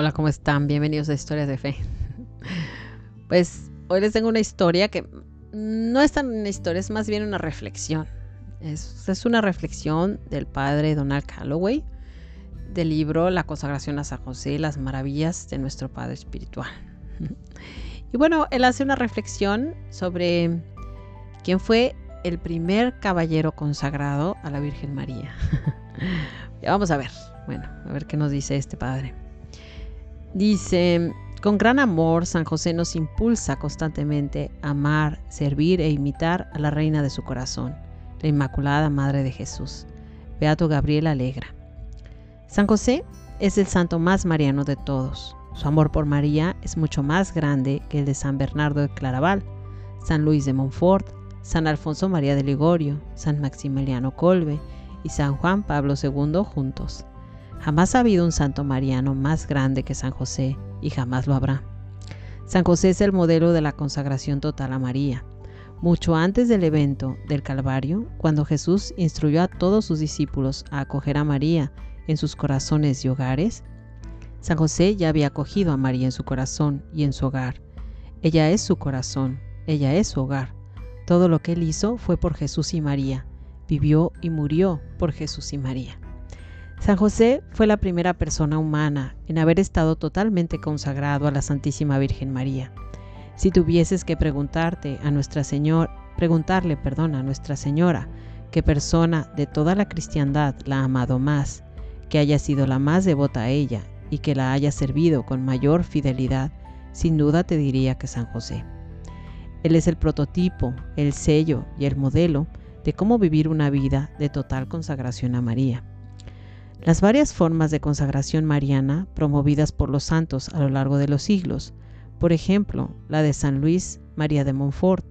Hola, ¿cómo están? Bienvenidos a Historias de Fe. Pues hoy les tengo una historia que no es tan una historia, es más bien una reflexión. Es, una reflexión del padre Donald Calloway del libro La consagración a San José, las maravillas de nuestro Padre Espiritual. Y bueno, él hace una reflexión sobre quién fue el primer caballero consagrado a la Virgen María. ya vamos a ver, bueno, a ver qué nos dice este padre. Dice, con gran amor, San José nos impulsa constantemente a amar, servir e imitar a la reina de su corazón, la Inmaculada Madre de Jesús. Beato Gabriel Alegra. San José es el santo más mariano de todos. Su amor por María es mucho más grande que el de San Bernardo de Claraval, San Luis de Montfort, San Alfonso María de Ligorio, San Maximiliano Colbe y San Juan Pablo II juntos. Jamás ha habido un santo mariano más grande que San José y jamás lo habrá. San José es el modelo de la consagración total a María. Mucho antes del evento del Calvario, cuando Jesús instruyó a todos sus discípulos a acoger a María en sus corazones y hogares, San José ya había acogido a María en su corazón y en su hogar. Ella es su corazón, ella es su hogar. Todo lo que él hizo fue por Jesús y María. Vivió y murió por Jesús y María. San José fue la primera persona humana en haber estado totalmente consagrado a la Santísima Virgen María. Si tuvieses que preguntarte a Nuestra Señora, preguntarle, perdón, a Nuestra Señora, qué persona de toda la cristiandad la ha amado más, que haya sido la más devota a ella y que la haya servido con mayor fidelidad, sin duda te diría que San José. Él es el prototipo, el sello y el modelo de cómo vivir una vida de total consagración a María. Las varias formas de consagración mariana promovidas por los santos a lo largo de los siglos, por ejemplo, la de San Luis María de Montfort,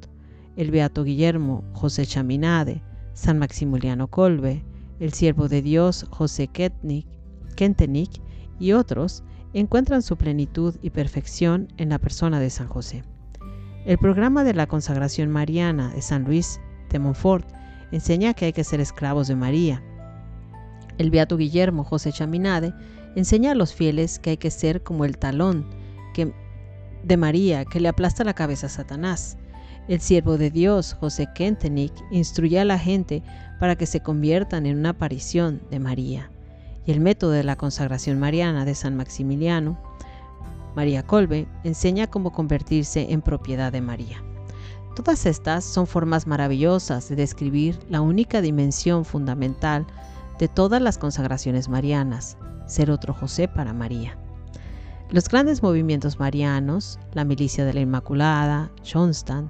el Beato Guillermo José Chaminade, San Maximiliano Colbe, el Siervo de Dios José Kentenich y otros, encuentran su plenitud y perfección en la persona de San José. El programa de la consagración mariana de San Luis de Montfort enseña que hay que ser esclavos de María, el beato Guillermo José Chaminade enseña a los fieles que hay que ser como el talón que, de María que le aplasta la cabeza a Satanás. El siervo de Dios, José Kentenich, instruye a la gente para que se conviertan en una aparición de María. Y el método de la consagración mariana de San Maximiliano, María Colbe, enseña cómo convertirse en propiedad de María. Todas estas son formas maravillosas de describir la única dimensión fundamental de todas las consagraciones marianas, ser otro José para María. Los grandes movimientos marianos, la Milicia de la Inmaculada, Schoenstatt,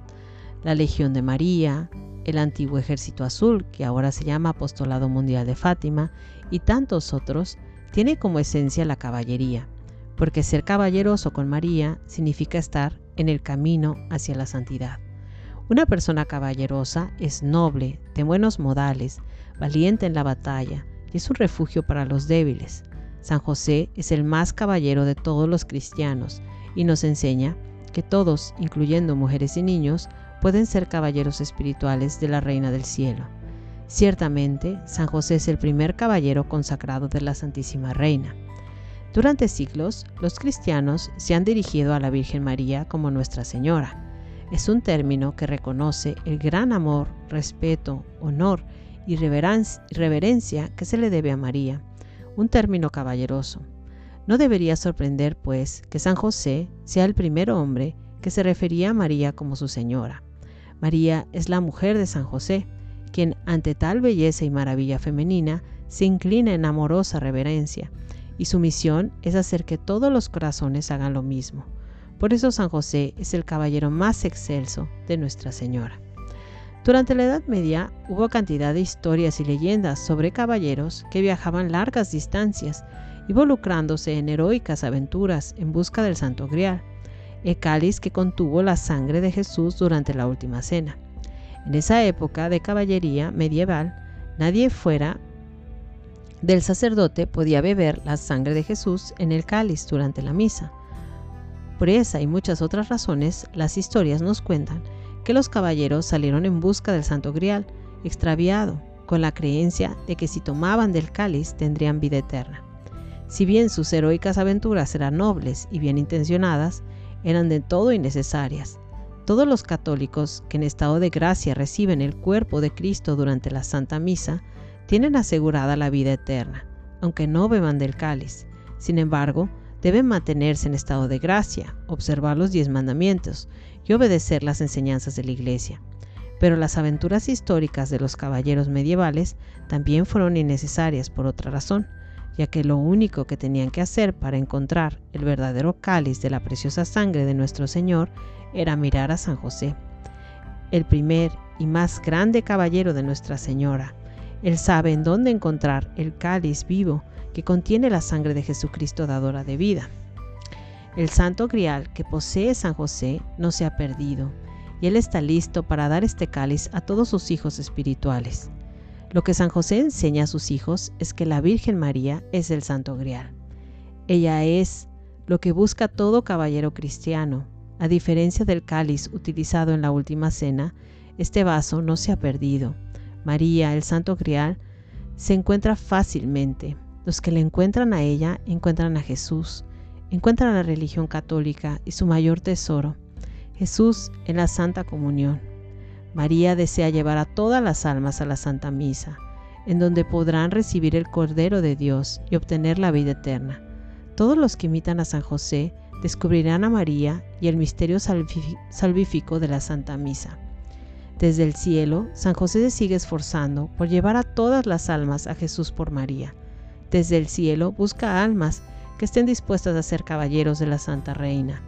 la Legión de María, el antiguo Ejército Azul, que ahora se llama Apostolado Mundial de Fátima, y tantos otros, tiene como esencia la caballería, porque ser caballeroso con María significa estar en el camino hacia la santidad. Una persona caballerosa es noble, de buenos modales, valiente en la batalla y es un refugio para los débiles. San José es el más caballero de todos los cristianos y nos enseña que todos, incluyendo mujeres y niños, pueden ser caballeros espirituales de la Reina del Cielo. Ciertamente, San José es el primer caballero consagrado de la Santísima Reina. Durante siglos, los cristianos se han dirigido a la Virgen María como Nuestra Señora. Es un término que reconoce el gran amor, respeto, honor y reverencia que se le debe a María, un término caballeroso. No debería sorprender, pues, que San José sea el primer hombre que se refería a María como su señora. María es la mujer de San José, quien ante tal belleza y maravilla femenina se inclina en amorosa reverencia, y su misión es hacer que todos los corazones hagan lo mismo. Por eso San José es el caballero más excelso de Nuestra Señora. Durante la Edad Media hubo cantidad de historias y leyendas sobre caballeros que viajaban largas distancias, involucrándose en heroicas aventuras en busca del Santo Grial, el cáliz que contuvo la sangre de Jesús durante la Última Cena. En esa época de caballería medieval, nadie fuera del sacerdote podía beber la sangre de Jesús en el cáliz durante la misa. Por esa y muchas otras razones, las historias nos cuentan que los caballeros salieron en busca del Santo Grial, extraviado, con la creencia de que si tomaban del cáliz tendrían vida eterna. Si bien sus heroicas aventuras eran nobles y bien intencionadas, eran de todo innecesarias. Todos los católicos que en estado de gracia reciben el cuerpo de Cristo durante la Santa Misa tienen asegurada la vida eterna, aunque no beban del cáliz. Sin embargo, deben mantenerse en estado de gracia, observar los diez mandamientos y obedecer las enseñanzas de la Iglesia. Pero las aventuras históricas de los caballeros medievales también fueron innecesarias por otra razón, ya que lo único que tenían que hacer para encontrar el verdadero cáliz de la preciosa sangre de nuestro Señor era mirar a San José, el primer y más grande caballero de Nuestra Señora. Él sabe en dónde encontrar el cáliz vivo que contiene la sangre de Jesucristo dadora de vida. El santo grial que posee San José no se ha perdido, y Él está listo para dar este cáliz a todos sus hijos espirituales. Lo que San José enseña a sus hijos es que la Virgen María es el santo grial. Ella es lo que busca todo caballero cristiano. A diferencia del cáliz utilizado en la última cena, este vaso no se ha perdido. María, el santo grial, se encuentra fácilmente. Los que le encuentran a ella encuentran a Jesús, encuentran la religión católica y su mayor tesoro, Jesús en la Santa Comunión. María desea llevar a todas las almas a la Santa Misa, en donde podrán recibir el Cordero de Dios y obtener la vida eterna. Todos los que imitan a San José descubrirán a María y el misterio salvífico de la Santa Misa. Desde el cielo, San José se sigue esforzando por llevar a todas las almas a Jesús por María. Desde el cielo busca almas que estén dispuestas a ser caballeros de la Santa Reina.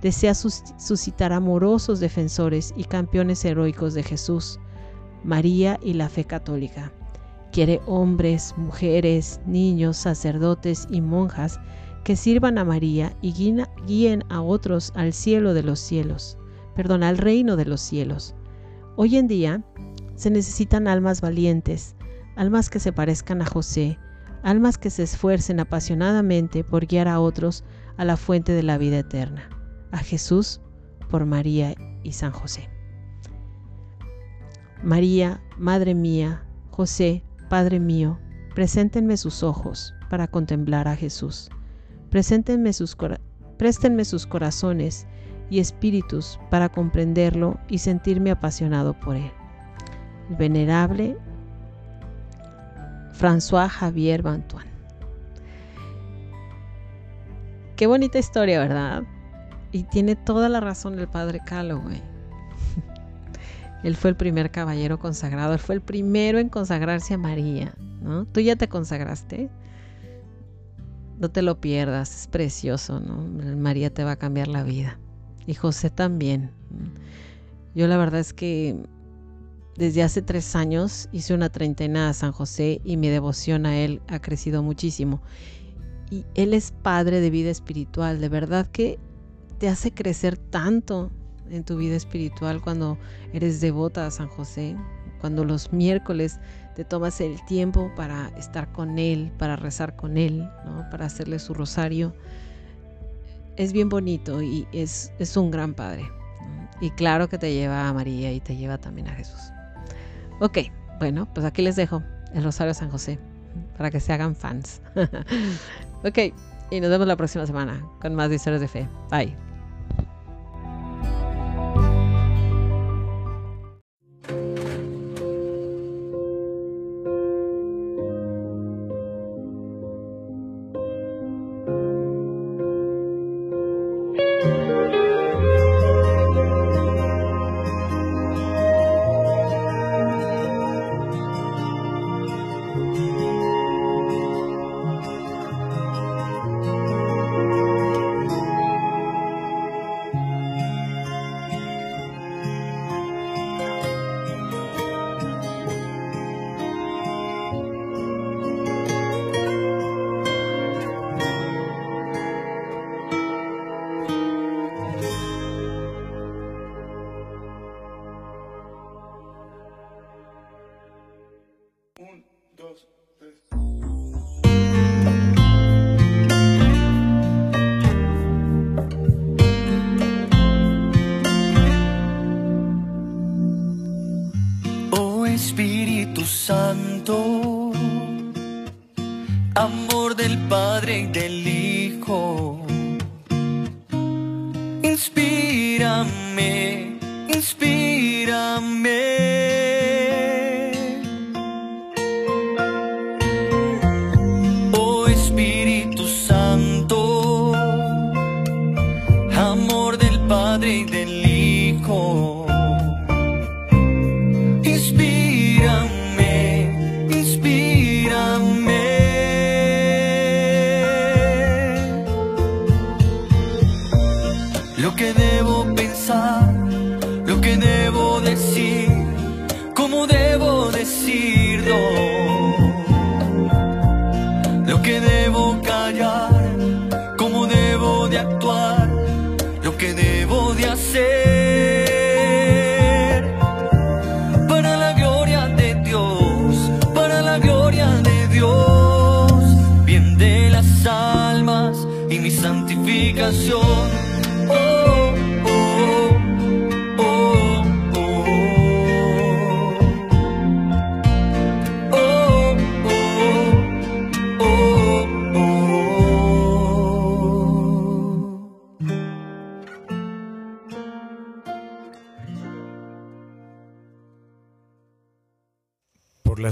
Desea suscitar amorosos defensores y campeones heroicos de Jesús, María y la fe católica. Quiere hombres, mujeres, niños, sacerdotes y monjas que sirvan a María y guíen a otros al cielo de los cielos, perdón, al reino de los cielos. Hoy en día se necesitan almas valientes, almas que se parezcan a José, almas que se esfuercen apasionadamente por guiar a otros a la fuente de la vida eterna, a Jesús por María y San José. María, Madre mía, José, Padre mío, preséntenme sus ojos para contemplar a Jesús. Preséntenme sus, préstenme sus corazones y espíritus para comprenderlo y sentirme apasionado por él. venerable François Javier Bantuan. Qué bonita historia, ¿verdad? Y tiene toda la razón el padre Calloway. él fue el primer caballero consagrado, él fue el primero en consagrarse a María, ¿no? ¿Tú ya te consagraste? No te lo pierdas, es precioso, ¿no? María te va a cambiar la vida. Y José también. Yo la verdad es que desde hace tres años hice una treintena a San José y mi devoción a él ha crecido muchísimo. Y él es padre de vida espiritual, de verdad que te hace crecer tanto en tu vida espiritual cuando eres devota a San José, cuando los miércoles te tomas el tiempo para estar con Él, para rezar con Él, para hacerle su rosario. Es bien bonito y es, es un gran padre. Y claro que te lleva a María y te lleva también a Jesús. Ok, bueno, pues aquí les dejo el Rosario de San José para que se hagan fans. ok, y nos vemos la próxima semana con más historias de fe. Bye.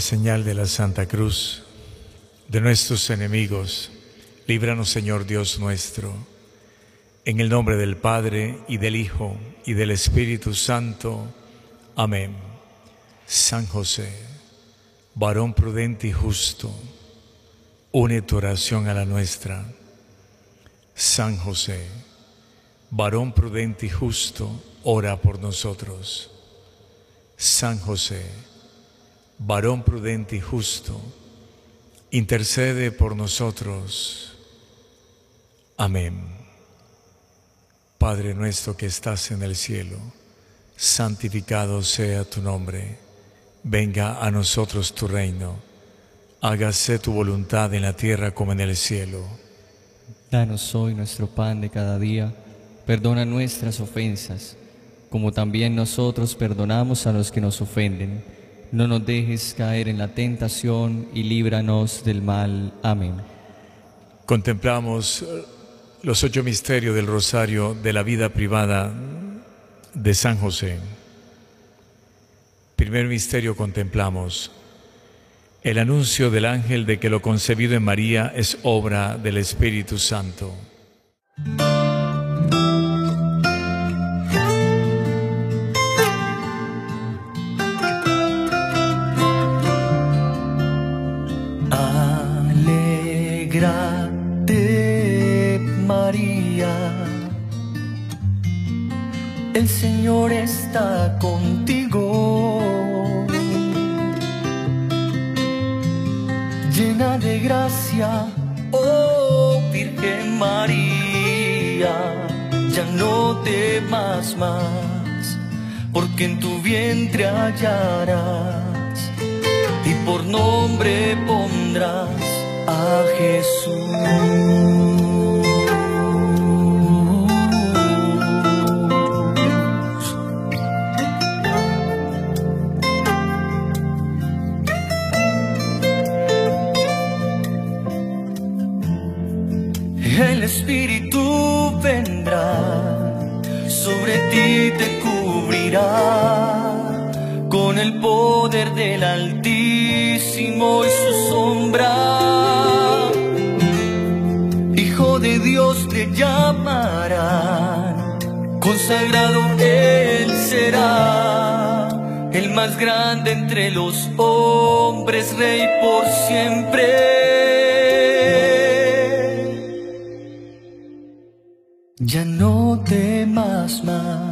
Señal de la Santa Cruz, de nuestros enemigos, líbranos Señor Dios nuestro. En el nombre del Padre y del Hijo y del Espíritu Santo. Amén. San José, varón prudente y justo, une tu oración a la nuestra. San José, varón prudente y justo, ora por nosotros. San José, varón prudente y justo, intercede por nosotros. Amén. Padre nuestro que estás en el cielo, santificado sea tu nombre, venga a nosotros tu reino, hágase tu voluntad en la tierra como en el cielo. Danos hoy nuestro pan de cada día, perdona nuestras ofensas, como también nosotros perdonamos a los que nos ofenden. No nos dejes caer en la tentación y líbranos del mal. Amén. Contemplamos los ocho misterios del rosario de la vida privada de San José. Primer misterio contemplamos el anuncio del ángel de que lo concebido en María es obra del Espíritu Santo. El Señor está contigo. Llena de gracia, oh Virgen María, ya no temas más, porque en tu vientre hallarás y por nombre pondrás a Jesús. Con el poder del Altísimo y su sombra. Hijo de Dios te llamarán, consagrado Él será, el más grande entre los hombres, Rey por siempre. Ya no temas más,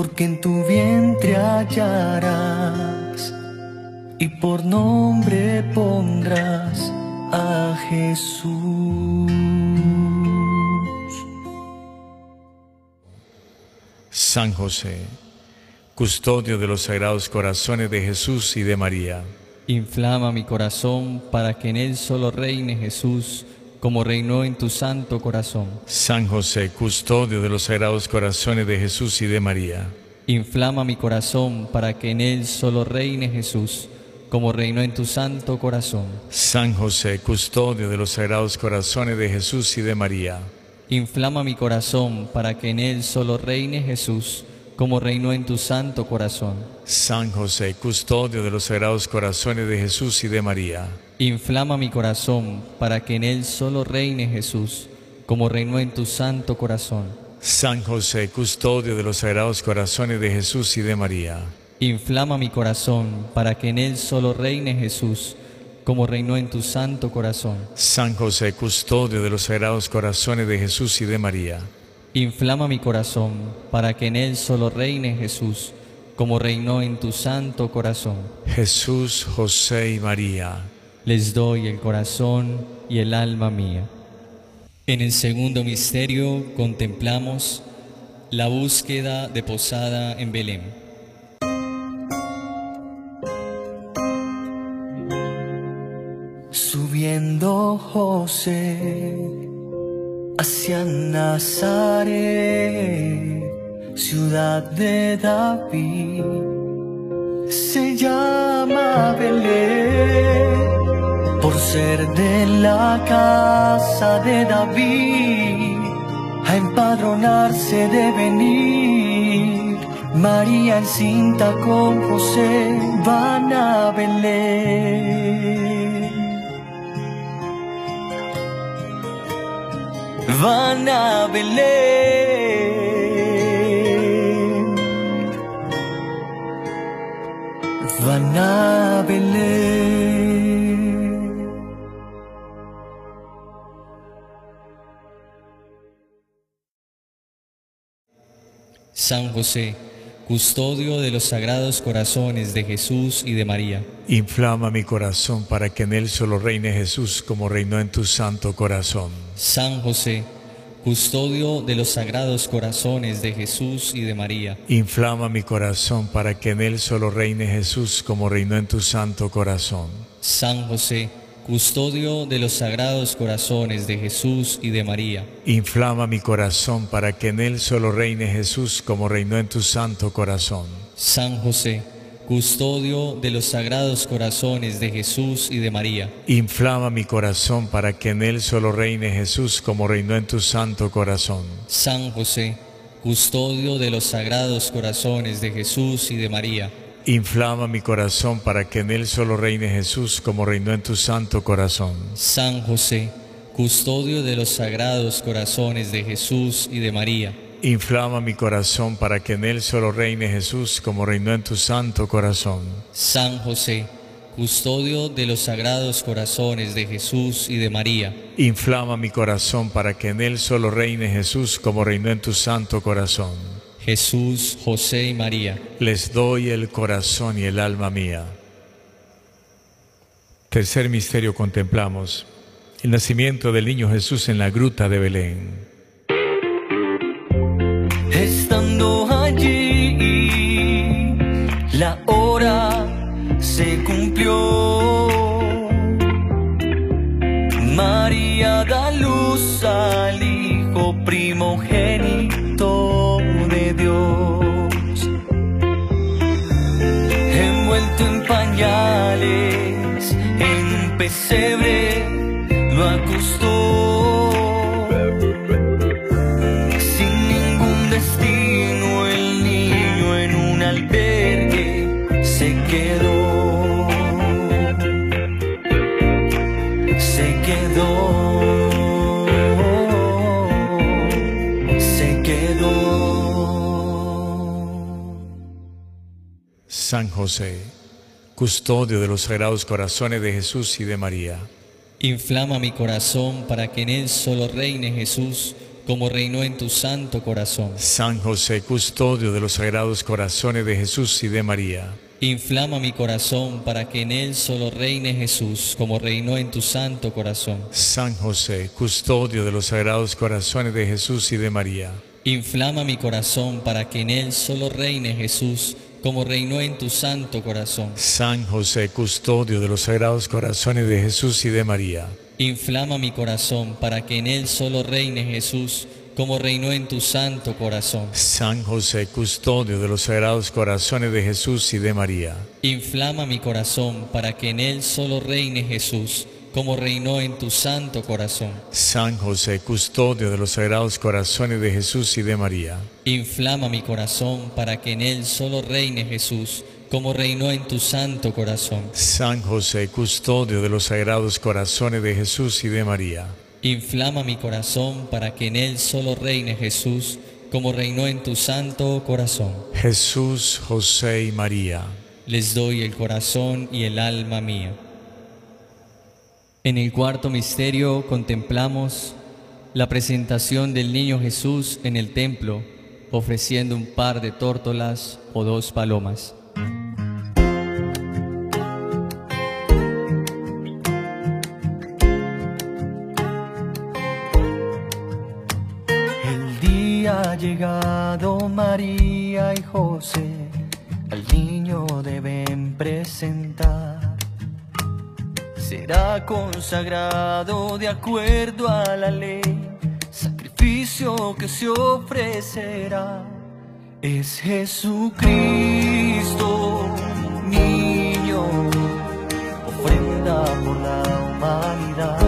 porque en tu vientre hallarás y por nombre pondrás a Jesús. San José, custodio de los sagrados corazones de Jesús y de María. Inflama mi corazón para que en él solo reine Jesús, como reinó en tu santo corazón. San José, custodio de los sagrados corazones de Jesús y de María. Inflama mi corazón para que en él solo reine Jesús, como reinó en tu santo corazón. San José, custodio de los sagrados corazones de Jesús y de María. Inflama mi corazón para que en él solo reine Jesús, como reinó en tu santo corazón. San José, custodio de los sagrados corazones de Jesús y de María. Inflama mi corazón para que en él solo reine Jesús, como reinó en tu santo corazón. San José, custodio de los sagrados corazones de Jesús y de María. Inflama mi corazón para que en él solo reine Jesús, como reinó en tu santo corazón. San José, custodio de los sagrados corazones de Jesús y de María. Inflama mi corazón para que en él solo reine Jesús, como reinó en tu santo corazón. Jesús, José y María. Les doy el corazón y el alma mía. En el segundo misterio contemplamos la búsqueda de posada en Belén. Subiendo José hacia Nazaret, ciudad de David, se llama Belén ser de la casa de David, a empadronarse de venir. María encinta con José van a Belén. Van a Belén. Van a Belén. San José, custodio de los sagrados corazones de Jesús y de María. Inflama mi corazón para que en él solo reine Jesús como reinó en tu santo corazón. San José, custodio de los sagrados corazones de Jesús y de María. Inflama mi corazón para que en él solo reine Jesús como reinó en tu santo corazón. San José, custodio de los sagrados corazones de Jesús y de María. Inflama mi corazón para que en él solo reine Jesús como reinó en tu santo corazón. San José, custodio de los sagrados corazones de Jesús y de María. Inflama mi corazón para que en él solo reine Jesús como reinó en tu santo corazón. San José, custodio de los sagrados corazones de Jesús y de María. Inflama mi corazón para que en él solo reine Jesús como reinó en tu santo corazón. San José, custodio de los sagrados corazones de Jesús y de María. Inflama mi corazón para que en él solo reine Jesús como reinó en tu santo corazón. San José, custodio de los sagrados corazones de Jesús y de María. Inflama mi corazón para que en él solo reine Jesús como reinó en tu santo corazón. Jesús, José y María. Les doy el corazón y el alma mía. Tercer misterio contemplamos el nacimiento del niño Jesús en la gruta de Belén. Estando allí, la hora se cumplió. María da luz al Hijo primogénito Dios, envuelto en pañales, en pesebre, lo acostó. San José, custodio de los sagrados corazones de Jesús y de María. Inflama mi corazón para que en él solo reine Jesús como reinó en tu santo corazón. San José, custodio de los sagrados corazones de Jesús y de María. Inflama mi corazón para que en él solo reine Jesús como reinó en tu santo corazón. San José, custodio de los sagrados corazones de Jesús y de María. Inflama mi corazón para que en él solo reine Jesús como reinó en tu santo corazón. San José, custodio de los sagrados corazones de Jesús y de María. Inflama mi corazón para que en él solo reine Jesús como reinó en tu santo corazón. San José, custodio de los sagrados corazones de Jesús y de María. Inflama mi corazón para que en él solo reine Jesús, como reinó en tu santo corazón. San José, custodio de los sagrados corazones de Jesús y de María. Inflama mi corazón para que en él solo reine Jesús, como reinó en tu santo corazón. San José, custodio de los sagrados corazones de Jesús y de María. Inflama mi corazón para que en él solo reine Jesús, como reinó en tu santo corazón. Jesús, José y María. Les doy el corazón y el alma mía. En el cuarto misterio contemplamos la presentación del niño Jesús en el templo, ofreciendo un par de tórtolas o dos palomas. El día ha llegado María y José, al niño deben presentar. Será consagrado de acuerdo a la ley, sacrificio que se ofrecerá. Es Jesucristo, niño, ofrenda por la humanidad.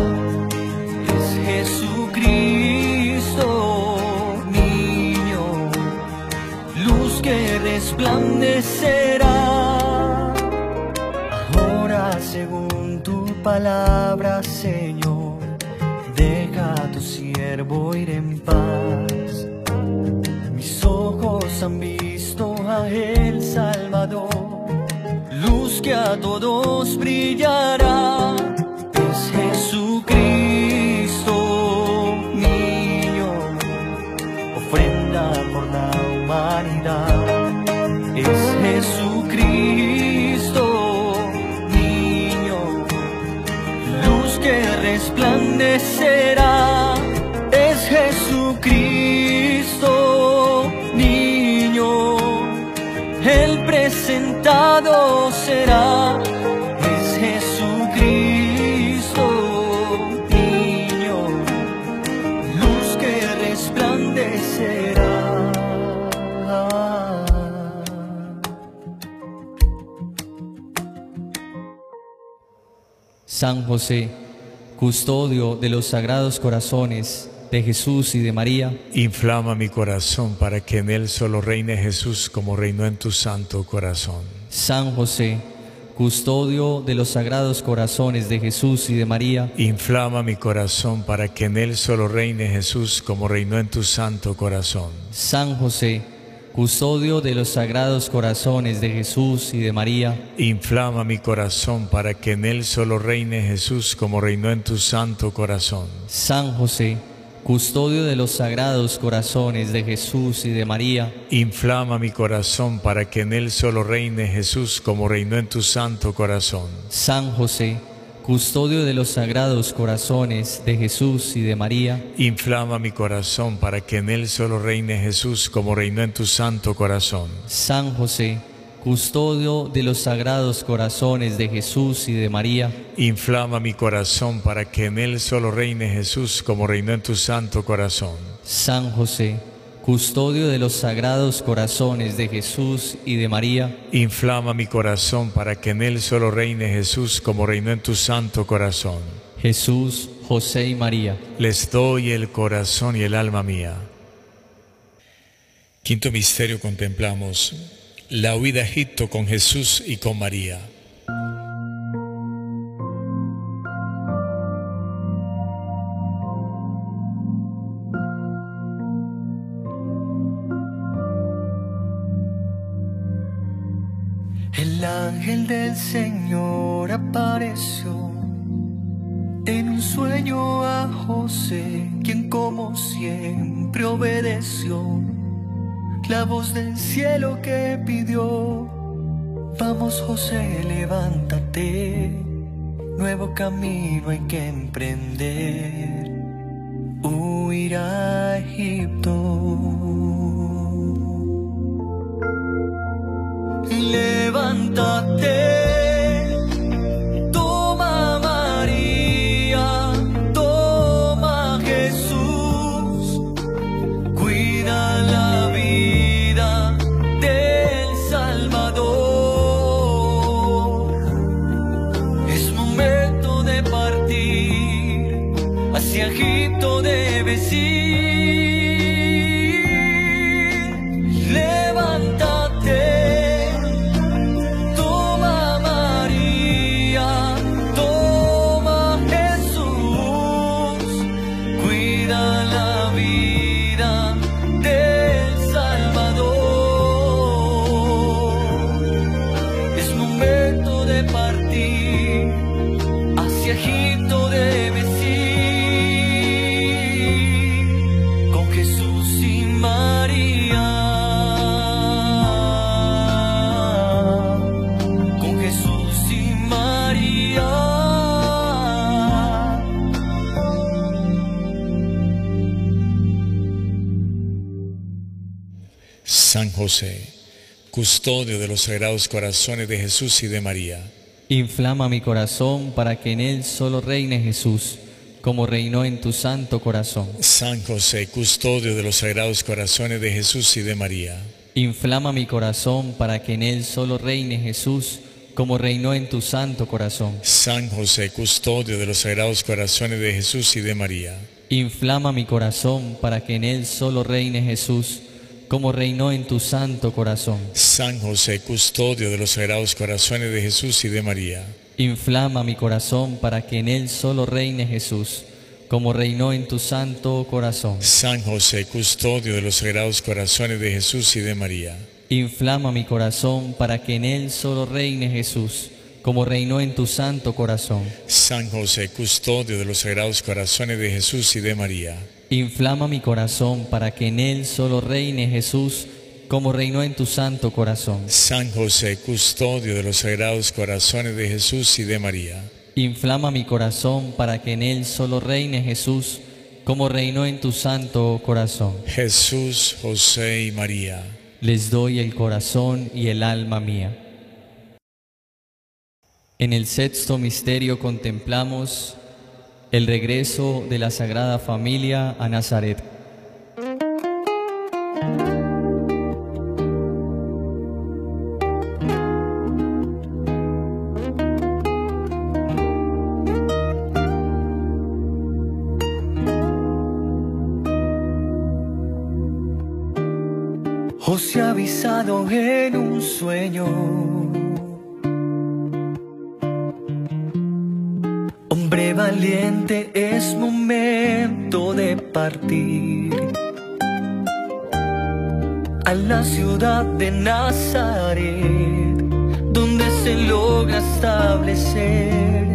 Es Jesucristo, niño, luz que resplandecerá. Según tu palabra, Señor, deja a tu siervo ir en paz. Mis ojos han visto a el Salvador, luz que a todos brillará. Es Jesucristo, niño, ofrenda por la humanidad. San José, custodio de los sagrados corazones de Jesús y de María, Inflama mi corazón para que en él solo reine Jesús como reinó en tu santo corazón. San José, custodio de los sagrados corazones de Jesús y de María, Inflama mi corazón para que en él solo reine Jesús como reinó en tu santo corazón. San José, custodio de los sagrados corazones de Jesús y de María, Inflama mi corazón para que en él solo reine Jesús como reinó en tu santo corazón. San José, custodio de los sagrados corazones de Jesús y de María, Inflama mi corazón para que en él solo reine Jesús como reinó en tu santo corazón. San José, custodio de los sagrados corazones de Jesús y de María, Inflama mi corazón para que en él solo reine Jesús como reinó en tu santo corazón. San José, custodio de los sagrados corazones de Jesús y de María, Inflama mi corazón para que en él solo reine Jesús como reinó en tu santo corazón. San José, custodio de los sagrados corazones de Jesús y de María, Inflama mi corazón para que en él solo reine Jesús como reinó en tu santo corazón. Jesús, José y María. Les doy el corazón y el alma mía. Quinto misterio contemplamos la huida a Egipto con Jesús y con María. El ángel del Señor apareció en un sueño a José, quien como siempre obedeció la voz del cielo que pidió. Vamos José, levántate, nuevo camino hay que emprender, huir a Egipto. Levántate, José, custodio de los sagrados corazones de Jesús y de María. Inflama mi corazón para que en él solo reine Jesús, como reinó en tu santo corazón. San José, custodio de los sagrados corazones de Jesús y de María. Inflama mi corazón para que en él solo reine Jesús, como reinó en tu santo corazón. San José, custodio de los sagrados corazones de Jesús y de María. Inflama mi corazón para que en él solo reine Jesús, como reinó en tu santo corazón. San José, custodio de los sagrados corazones de Jesús y de María. Inflama mi corazón para que en él solo reine Jesús, como reinó en tu santo corazón. San José, custodio de los sagrados corazones de Jesús y de María. Inflama mi corazón para que en él solo reine Jesús, como reinó en tu santo corazón. San José, custodio de los sagrados corazones de Jesús y de María. Inflama mi corazón para que en él solo reine Jesús, como reinó en tu santo corazón. San José, custodio de los sagrados corazones de Jesús y de María. Inflama mi corazón para que en él solo reine Jesús, como reinó en tu santo corazón. Jesús, José y María. Les doy el corazón y el alma mía. En el sexto misterio contemplamos el regreso de la Sagrada Familia a Nazaret. Os he avisado en un sueño. Es momento de partir a la ciudad de Nazaret, donde se logra establecer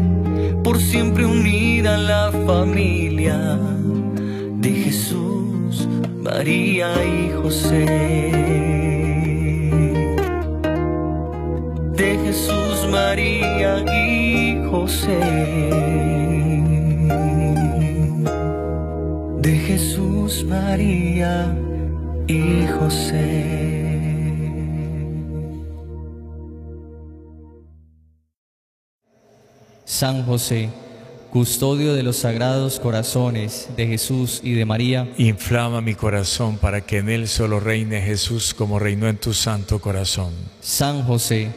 por siempre unida la familia de Jesús, María y José. De Jesús, María y José. María y José. San José, custodio de los sagrados corazones de Jesús y de María, Inflama mi corazón para que en él solo reine Jesús como reinó en tu santo corazón. San José,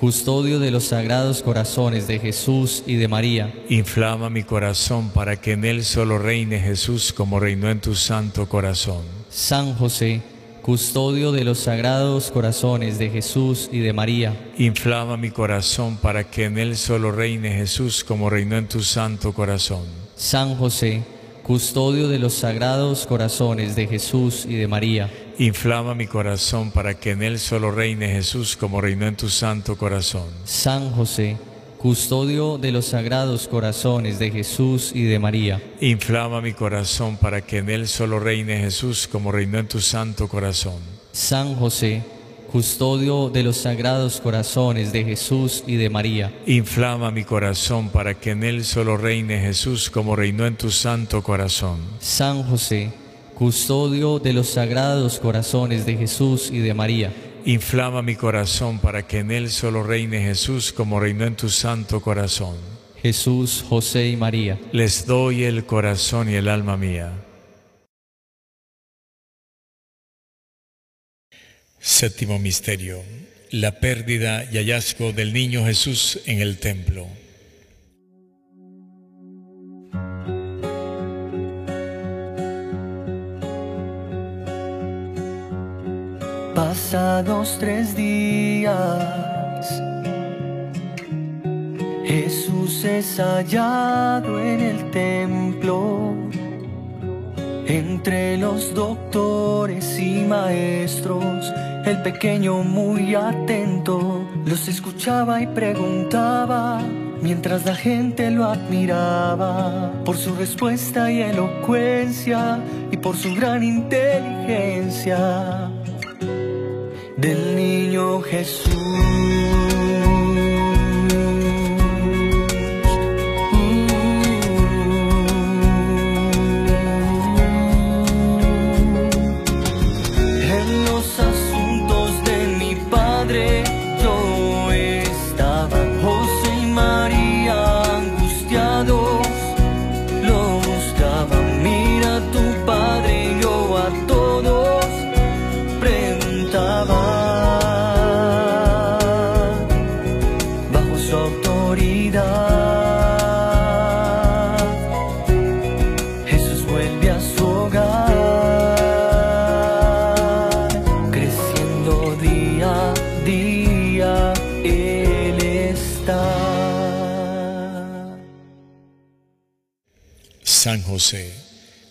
custodio de los sagrados corazones de Jesús y de María, Inflama mi corazón para que en él solo reine Jesús como reinó en tu santo corazón. San José, custodio de los sagrados corazones de Jesús y de María, Inflama mi corazón para que en él solo reine Jesús como reinó en tu santo corazón. San José, custodio de los sagrados corazones de Jesús y de María, Inflama mi corazón para que en él solo reine Jesús como reinó en tu santo corazón. San José, custodio de los sagrados corazones de Jesús y de María, Inflama mi corazón para que en él solo reine Jesús como reinó en tu santo corazón. San José, custodio de los sagrados corazones de Jesús y de María, Inflama mi corazón para que en él solo reine Jesús como reinó en tu santo corazón. San José, custodio de los sagrados corazones de Jesús y de María, Inflama mi corazón para que en él solo reine Jesús como reinó en tu santo corazón. Jesús, José y María. Les doy el corazón y el alma mía. Séptimo misterio. La pérdida y hallazgo del niño Jesús en el templo. Pasados tres días, Jesús es hallado en el templo, entre los doctores y maestros, el pequeño muy atento los escuchaba y preguntaba mientras la gente lo admiraba por su respuesta y elocuencia y por su gran inteligencia del niño Jesús. José,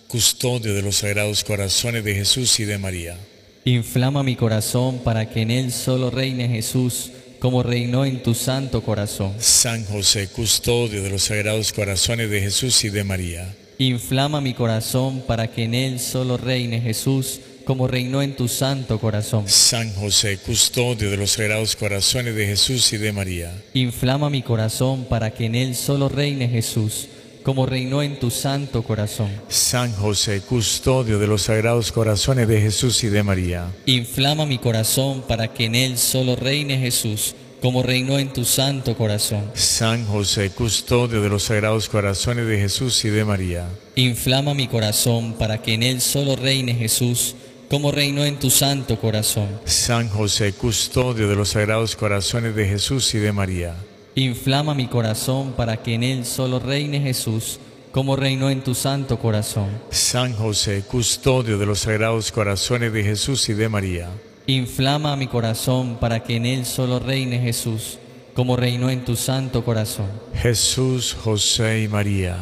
custodio de los sagrados corazones de Jesús y de María. Inflama mi corazón para que en él solo reine Jesús, como reinó en tu santo corazón. San José, custodio de los sagrados corazones de Jesús y de María. Inflama mi corazón para que en él solo reine Jesús, como reinó en tu santo corazón. San José, custodio de los sagrados corazones de Jesús y de María. Inflama mi corazón para que en él solo reine Jesús, como reinó en tu santo corazón. San José, custodio de los sagrados corazones de Jesús y de María. Inflama mi corazón para que en él solo reine Jesús, como reinó en tu santo corazón. San José, custodio de los sagrados corazones de Jesús y de María. Inflama mi corazón para que en él solo reine Jesús, como reinó en tu santo corazón. San José, custodio de los sagrados corazones de Jesús y de María. Inflama mi corazón para que en él solo reine Jesús, como reinó en tu santo corazón. San José, custodio de los sagrados corazones de Jesús y de María. Inflama mi corazón para que en él solo reine Jesús, como reinó en tu santo corazón. Jesús, José y María.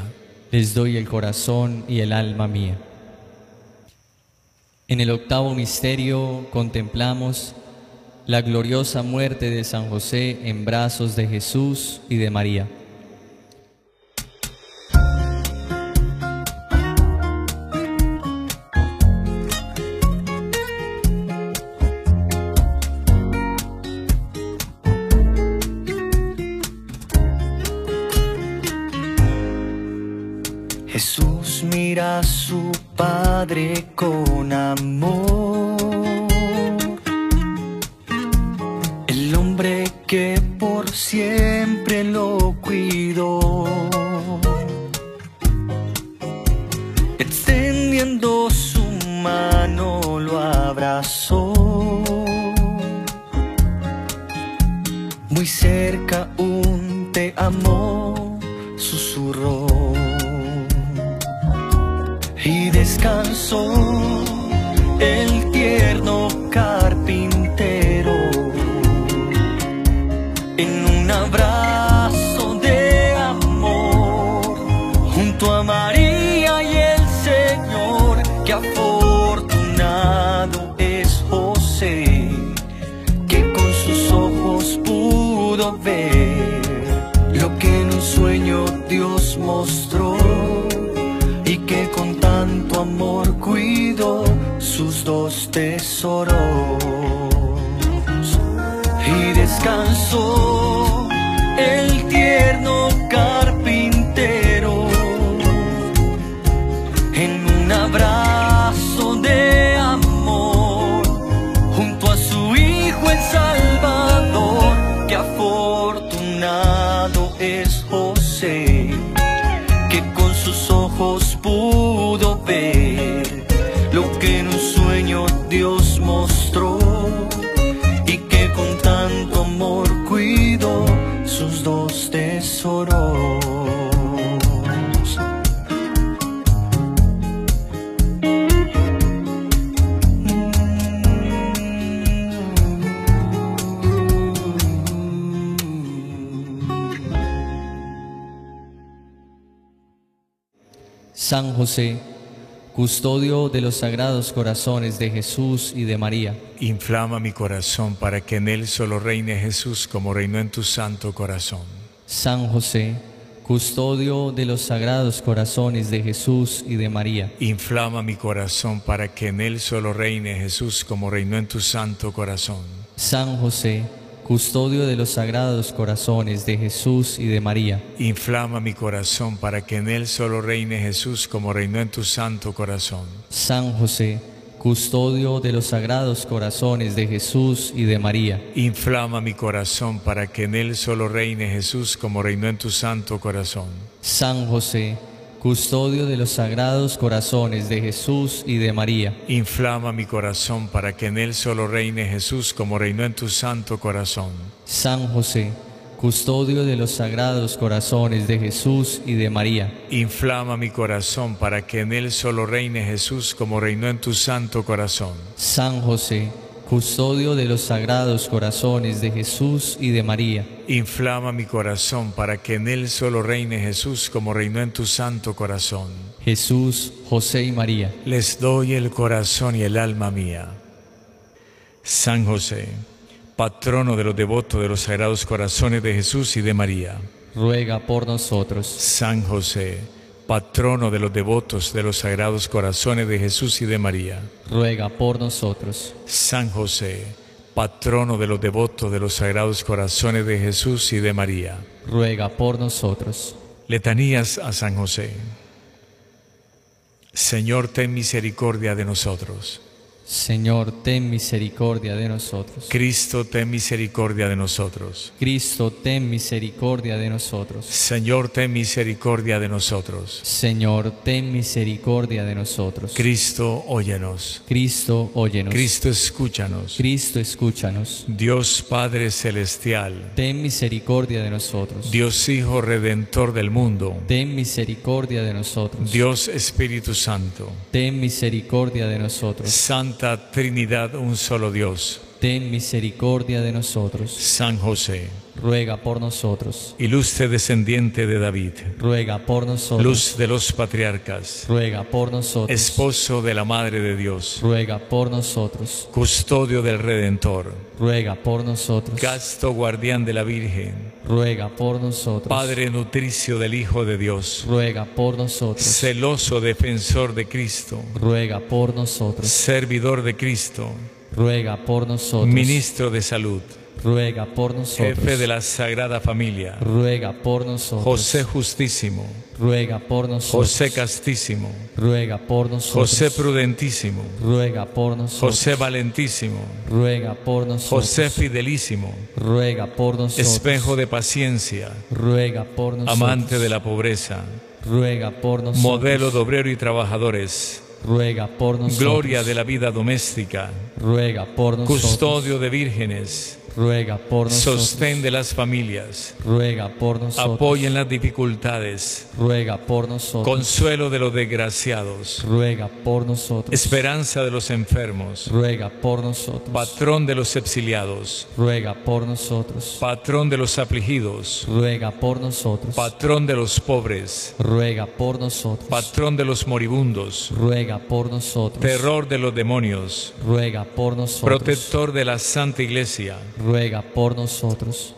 Les doy el corazón y el alma mía. En el octavo misterio contemplamos la gloriosa muerte de San José en brazos de Jesús y de María. Jesús mira a su Padre con amor. San José, custodio de los sagrados corazones de Jesús y de María. Inflama mi corazón para que en él solo reine Jesús como reinó en tu santo corazón. San José, custodio de los sagrados corazones de Jesús y de María. Inflama mi corazón para que en él solo reine Jesús como reinó en tu santo corazón. San José, custodio de los sagrados corazones de Jesús y de María. Inflama mi corazón para que en él solo reine Jesús como reinó en tu santo corazón. San José, custodio de los sagrados corazones de Jesús y de María. Inflama mi corazón para que en él solo reine Jesús como reinó en tu santo corazón. San José, custodio de los sagrados corazones de Jesús y de María. Inflama mi corazón para que en él solo reine Jesús como reinó en tu santo corazón. San José, custodio de los sagrados corazones de Jesús y de María. Inflama mi corazón para que en él solo reine Jesús como reinó en tu santo corazón. San José, custodio de los sagrados corazones de Jesús y de María. Inflama mi corazón para que en él solo reine Jesús como reinó en tu santo corazón. Jesús, José y María. Les doy el corazón y el alma mía. San José, patrono de los devotos de los sagrados corazones de Jesús y de María. Ruega por nosotros. San José, patrono de los devotos de los sagrados corazones de Jesús y de María. Ruega por nosotros. San José, patrono de los devotos de los sagrados corazones de Jesús y de María. Ruega por nosotros. Letanías a San José. Señor, ten misericordia de nosotros. Señor, ten misericordia de nosotros. Cristo, ten misericordia de nosotros. Cristo, ten misericordia de nosotros. Señor, ten misericordia de nosotros. Señor, ten misericordia de nosotros. Cristo, óyenos. Cristo, óyenos. Cristo, escúchanos. Cristo, escúchanos. Dios Padre Celestial. Ten misericordia de nosotros. Dios Hijo Redentor del mundo. Ten misericordia de nosotros. Dios Espíritu Santo. Ten misericordia de nosotros. Santa Trinidad, un solo Dios. Ten misericordia de nosotros. San José. Ruega por nosotros. Ilustre descendiente de David. Ruega por nosotros. Luz de los patriarcas. Ruega por nosotros. Esposo de la Madre de Dios. Ruega por nosotros. Custodio del Redentor. Ruega por nosotros. Casto guardián de la Virgen. Ruega por nosotros. Padre nutricio del Hijo de Dios. Ruega por nosotros. Celoso defensor de Cristo. Ruega por nosotros. Servidor de Cristo. Ruega por nosotros. Ministro de Salud. Ruega por nosotros. Jefe de la Sagrada Familia. Ruega por nosotros. José Justísimo. Ruega por nosotros. José Castísimo. Ruega por nosotros. José Prudentísimo. Ruega por nosotros. José Valentísimo. Ruega por nosotros. José Fidelísimo. Ruega por nosotros. Espejo de paciencia. Ruega por nosotros. Amante de la pobreza. Ruega por nosotros. Modelo de obrero y trabajadores. Ruega por nosotros. Gloria de la vida doméstica. Ruega por nosotros. Custodio de vírgenes. Ruega por nosotros. Sostén de las familias. Ruega por nosotros. Apoyo en las dificultades. Ruega por nosotros. Consuelo de los desgraciados. Ruega por nosotros. Esperanza de los enfermos. Ruega por nosotros. Patrón de los exiliados. Ruega por nosotros. Patrón de los afligidos. Ruega por nosotros. Patrón de los pobres. Ruega por nosotros. Patrón de los moribundos. Ruega por nosotros. Terror de los demonios. Ruega por nosotros. Protector de la Santa Iglesia. Ruega por nosotros.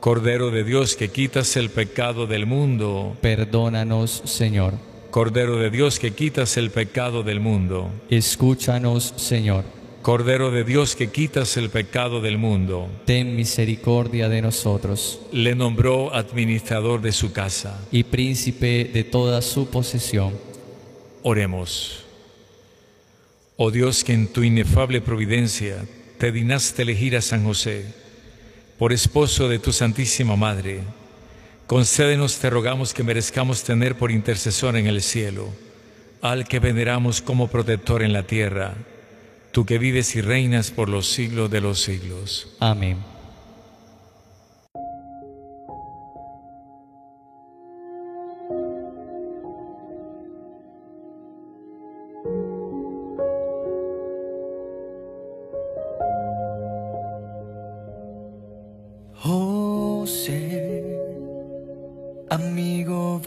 Cordero de Dios que quitas el pecado del mundo. Perdónanos, Señor. Cordero de Dios que quitas el pecado del mundo. Escúchanos, Señor. Cordero de Dios que quitas el pecado del mundo. Ten misericordia de nosotros. Le nombró administrador de su casa. Y príncipe de toda su posesión. Oremos. Oh Dios que en tu inefable providencia te dignaste elegir a San José por esposo de tu Santísima Madre, concédenos, te rogamos, que merezcamos tener por intercesor en el cielo al que veneramos como protector en la tierra, tú que vives y reinas por los siglos de los siglos. Amén.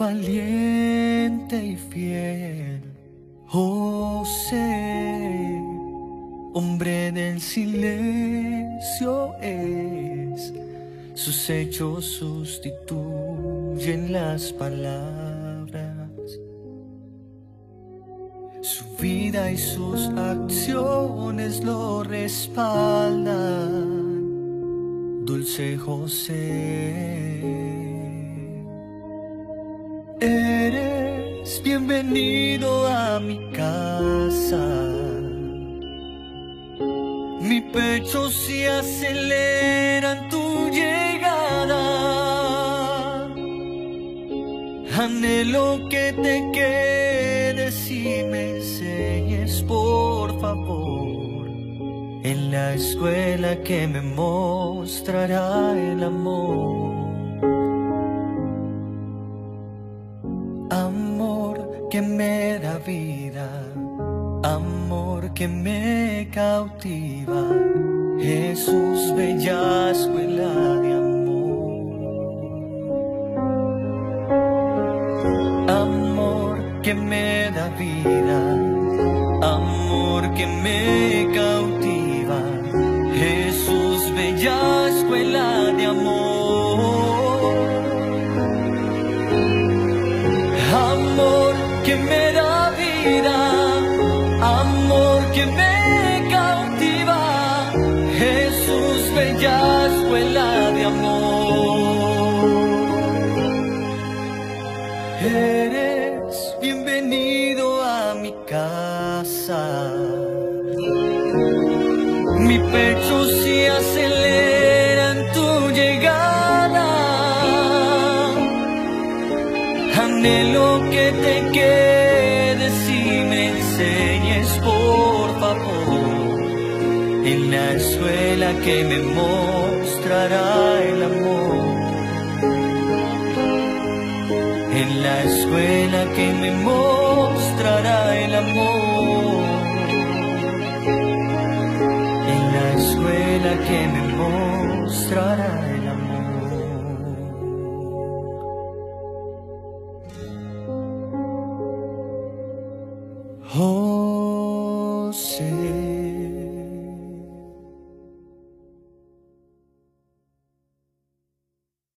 Valiente y fiel, José, hombre del silencio es, sus hechos sustituyen las palabras. Su vida y sus acciones lo respaldan, dulce José. Eres bienvenido a mi casa. Mi pecho se acelera en tu llegada. Anhelo que te quedes y me enseñes, por favor, en la escuela que me mostrará el amor. Amor que me da vida, amor que me cautiva, Jesús, bella escuela de amor. Amor que me da vida, amor que me cautiva, Jesús, bella escuela Mi pecho se acelera en tu llegada. Anhelo que te quedes y me enseñes, por favor, en la escuela que me mostrará el amor. En la escuela que me mostrará